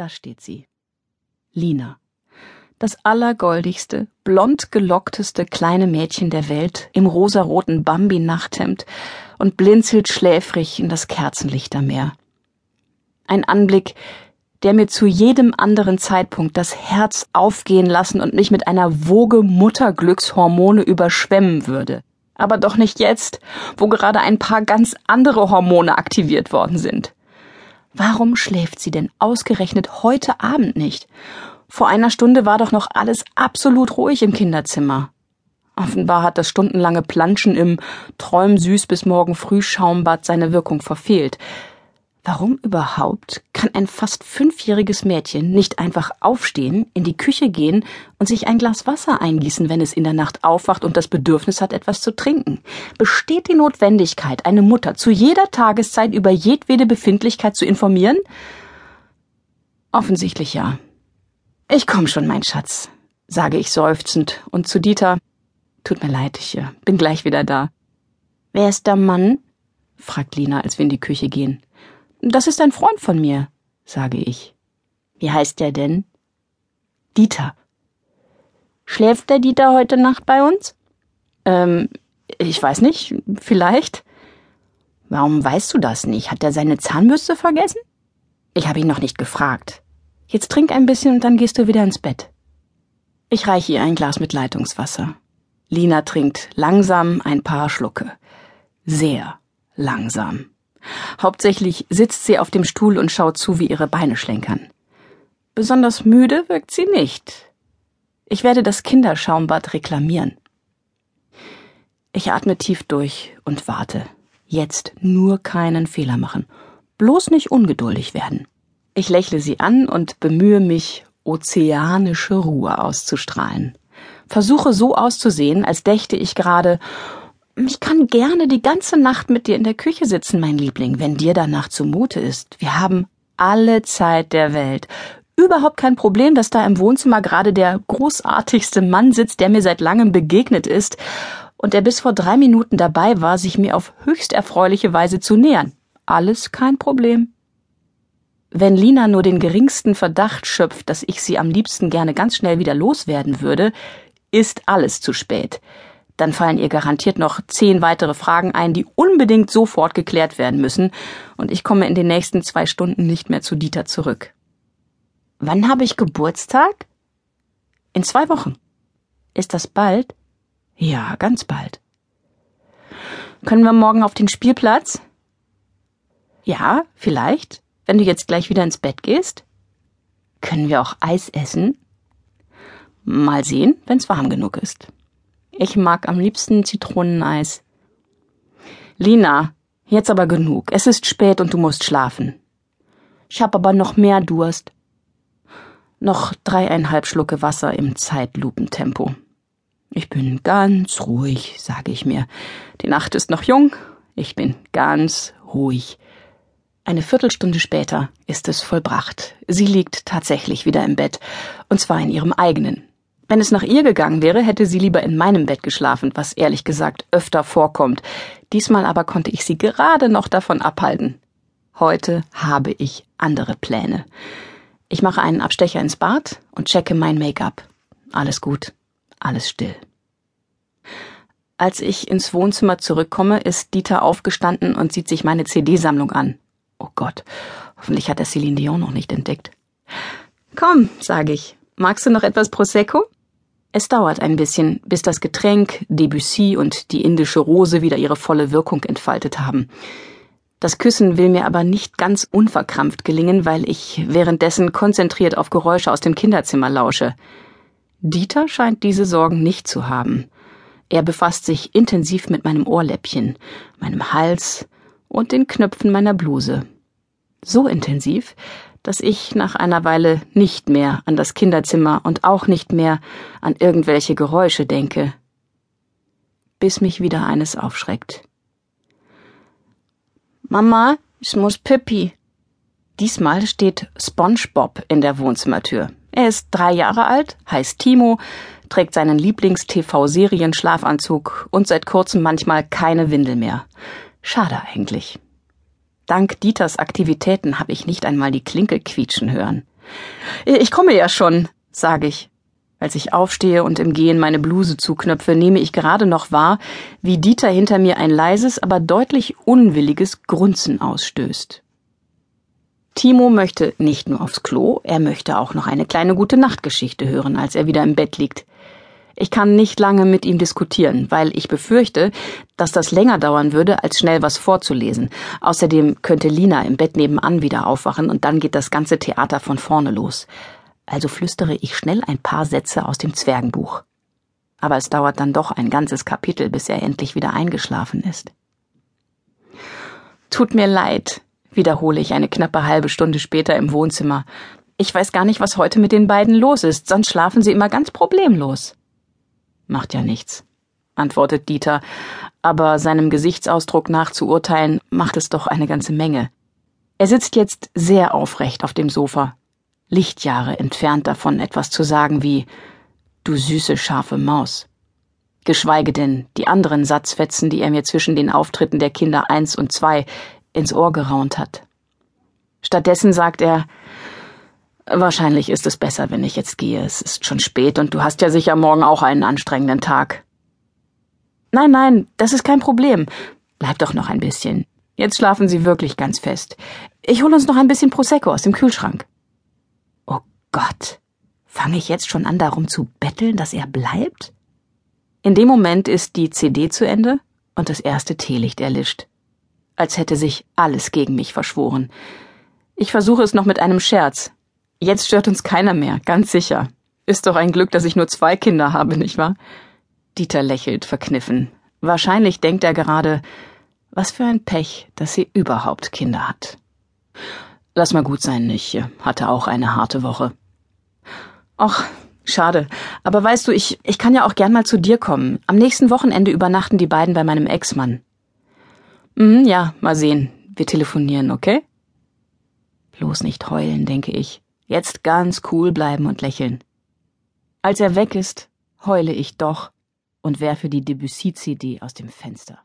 Da steht sie. Lina. Das allergoldigste, blond gelockteste kleine Mädchen der Welt im rosaroten Bambi-Nachthemd und blinzelt schläfrig in das Kerzenlichtermeer. Ein Anblick, der mir zu jedem anderen Zeitpunkt das Herz aufgehen lassen und mich mit einer Woge Mutterglückshormone überschwemmen würde. Aber doch nicht jetzt, wo gerade ein paar ganz andere Hormone aktiviert worden sind. Warum schläft sie denn ausgerechnet heute Abend nicht? Vor einer Stunde war doch noch alles absolut ruhig im Kinderzimmer. Offenbar hat das stundenlange Planschen im Träumsüß bis morgen früh Schaumbad seine Wirkung verfehlt. Warum überhaupt kann ein fast fünfjähriges Mädchen nicht einfach aufstehen, in die Küche gehen und sich ein Glas Wasser eingießen, wenn es in der Nacht aufwacht und das Bedürfnis hat, etwas zu trinken? Besteht die Notwendigkeit, eine Mutter zu jeder Tageszeit über jedwede Befindlichkeit zu informieren? Offensichtlich ja. Ich komm schon, mein Schatz, sage ich seufzend und zu Dieter, tut mir leid, ich äh, bin gleich wieder da. Wer ist der Mann? fragt Lina, als wir in die Küche gehen. Das ist ein Freund von mir, sage ich. Wie heißt der denn? Dieter. Schläft der Dieter heute Nacht bei uns? Ähm, ich weiß nicht, vielleicht. Warum weißt du das nicht? Hat er seine Zahnbürste vergessen? Ich habe ihn noch nicht gefragt. Jetzt trink ein bisschen und dann gehst du wieder ins Bett. Ich reiche ihr ein Glas mit Leitungswasser. Lina trinkt langsam ein paar Schlucke. Sehr langsam. Hauptsächlich sitzt sie auf dem Stuhl und schaut zu, wie ihre Beine schlenkern. Besonders müde wirkt sie nicht. Ich werde das Kinderschaumbad reklamieren. Ich atme tief durch und warte. Jetzt nur keinen Fehler machen. Bloß nicht ungeduldig werden. Ich lächle sie an und bemühe mich, ozeanische Ruhe auszustrahlen. Versuche so auszusehen, als dächte ich gerade, ich kann gerne die ganze Nacht mit dir in der Küche sitzen, mein Liebling, wenn dir danach zumute ist. Wir haben alle Zeit der Welt. Überhaupt kein Problem, dass da im Wohnzimmer gerade der großartigste Mann sitzt, der mir seit langem begegnet ist und der bis vor drei Minuten dabei war, sich mir auf höchst erfreuliche Weise zu nähern. Alles kein Problem. Wenn Lina nur den geringsten Verdacht schöpft, dass ich sie am liebsten gerne ganz schnell wieder loswerden würde, ist alles zu spät dann fallen ihr garantiert noch zehn weitere Fragen ein, die unbedingt sofort geklärt werden müssen, und ich komme in den nächsten zwei Stunden nicht mehr zu Dieter zurück. Wann habe ich Geburtstag? In zwei Wochen. Ist das bald? Ja, ganz bald. Können wir morgen auf den Spielplatz? Ja, vielleicht, wenn du jetzt gleich wieder ins Bett gehst. Können wir auch Eis essen? Mal sehen, wenn's warm genug ist. Ich mag am liebsten Zitroneneis. Lina, jetzt aber genug. Es ist spät und du musst schlafen. Ich hab aber noch mehr Durst. Noch dreieinhalb Schlucke Wasser im Zeitlupentempo. Ich bin ganz ruhig, sage ich mir. Die Nacht ist noch jung. Ich bin ganz ruhig. Eine Viertelstunde später ist es vollbracht. Sie liegt tatsächlich wieder im Bett, und zwar in ihrem eigenen. Wenn es nach ihr gegangen wäre, hätte sie lieber in meinem Bett geschlafen, was ehrlich gesagt öfter vorkommt. Diesmal aber konnte ich sie gerade noch davon abhalten. Heute habe ich andere Pläne. Ich mache einen Abstecher ins Bad und checke mein Make-up. Alles gut, alles still. Als ich ins Wohnzimmer zurückkomme, ist Dieter aufgestanden und sieht sich meine CD-Sammlung an. Oh Gott, hoffentlich hat er Celine Dion noch nicht entdeckt. Komm, sage ich. Magst du noch etwas Prosecco? Es dauert ein bisschen, bis das Getränk, Debussy und die indische Rose wieder ihre volle Wirkung entfaltet haben. Das Küssen will mir aber nicht ganz unverkrampft gelingen, weil ich währenddessen konzentriert auf Geräusche aus dem Kinderzimmer lausche. Dieter scheint diese Sorgen nicht zu haben. Er befasst sich intensiv mit meinem Ohrläppchen, meinem Hals und den Knöpfen meiner Bluse. So intensiv, dass ich nach einer Weile nicht mehr an das Kinderzimmer und auch nicht mehr an irgendwelche Geräusche denke, bis mich wieder eines aufschreckt. Mama, ich muss Pippi. Diesmal steht SpongeBob in der Wohnzimmertür. Er ist drei Jahre alt, heißt Timo, trägt seinen Lieblings-TV-Serien-Schlafanzug und seit kurzem manchmal keine Windel mehr. Schade eigentlich. Dank Dieters Aktivitäten habe ich nicht einmal die Klinkel quietschen hören. Ich komme ja schon, sage ich. Als ich aufstehe und im Gehen meine Bluse zuknöpfe, nehme ich gerade noch wahr, wie Dieter hinter mir ein leises, aber deutlich unwilliges Grunzen ausstößt. Timo möchte nicht nur aufs Klo, er möchte auch noch eine kleine gute Nachtgeschichte hören, als er wieder im Bett liegt. Ich kann nicht lange mit ihm diskutieren, weil ich befürchte, dass das länger dauern würde, als schnell was vorzulesen. Außerdem könnte Lina im Bett nebenan wieder aufwachen und dann geht das ganze Theater von vorne los also flüstere ich schnell ein paar Sätze aus dem Zwergenbuch. Aber es dauert dann doch ein ganzes Kapitel, bis er endlich wieder eingeschlafen ist. Tut mir leid, wiederhole ich eine knappe halbe Stunde später im Wohnzimmer. Ich weiß gar nicht, was heute mit den beiden los ist, sonst schlafen sie immer ganz problemlos. Macht ja nichts, antwortet Dieter, aber seinem Gesichtsausdruck nach zu urteilen, macht es doch eine ganze Menge. Er sitzt jetzt sehr aufrecht auf dem Sofa, Lichtjahre entfernt davon etwas zu sagen wie Du süße scharfe Maus. Geschweige denn die anderen Satzfetzen, die er mir zwischen den Auftritten der Kinder eins und zwei ins Ohr geraunt hat. Stattdessen sagt er Wahrscheinlich ist es besser, wenn ich jetzt gehe. Es ist schon spät und du hast ja sicher morgen auch einen anstrengenden Tag. Nein, nein, das ist kein Problem. Bleib doch noch ein bisschen. Jetzt schlafen Sie wirklich ganz fest. Ich hol uns noch ein bisschen Prosecco aus dem Kühlschrank. Gott, fange ich jetzt schon an darum zu betteln, dass er bleibt? In dem Moment ist die CD zu Ende und das erste Teelicht erlischt. Als hätte sich alles gegen mich verschworen. Ich versuche es noch mit einem Scherz. Jetzt stört uns keiner mehr, ganz sicher. Ist doch ein Glück, dass ich nur zwei Kinder habe, nicht wahr? Dieter lächelt verkniffen. Wahrscheinlich denkt er gerade, was für ein Pech, dass sie überhaupt Kinder hat. Lass mal gut sein, ich hatte auch eine harte Woche. Och, schade. Aber weißt du, ich, ich kann ja auch gern mal zu dir kommen. Am nächsten Wochenende übernachten die beiden bei meinem Ex-Mann. Mhm, ja, mal sehen. Wir telefonieren, okay? Bloß nicht heulen, denke ich. Jetzt ganz cool bleiben und lächeln. Als er weg ist, heule ich doch und werfe die Debussy-CD aus dem Fenster.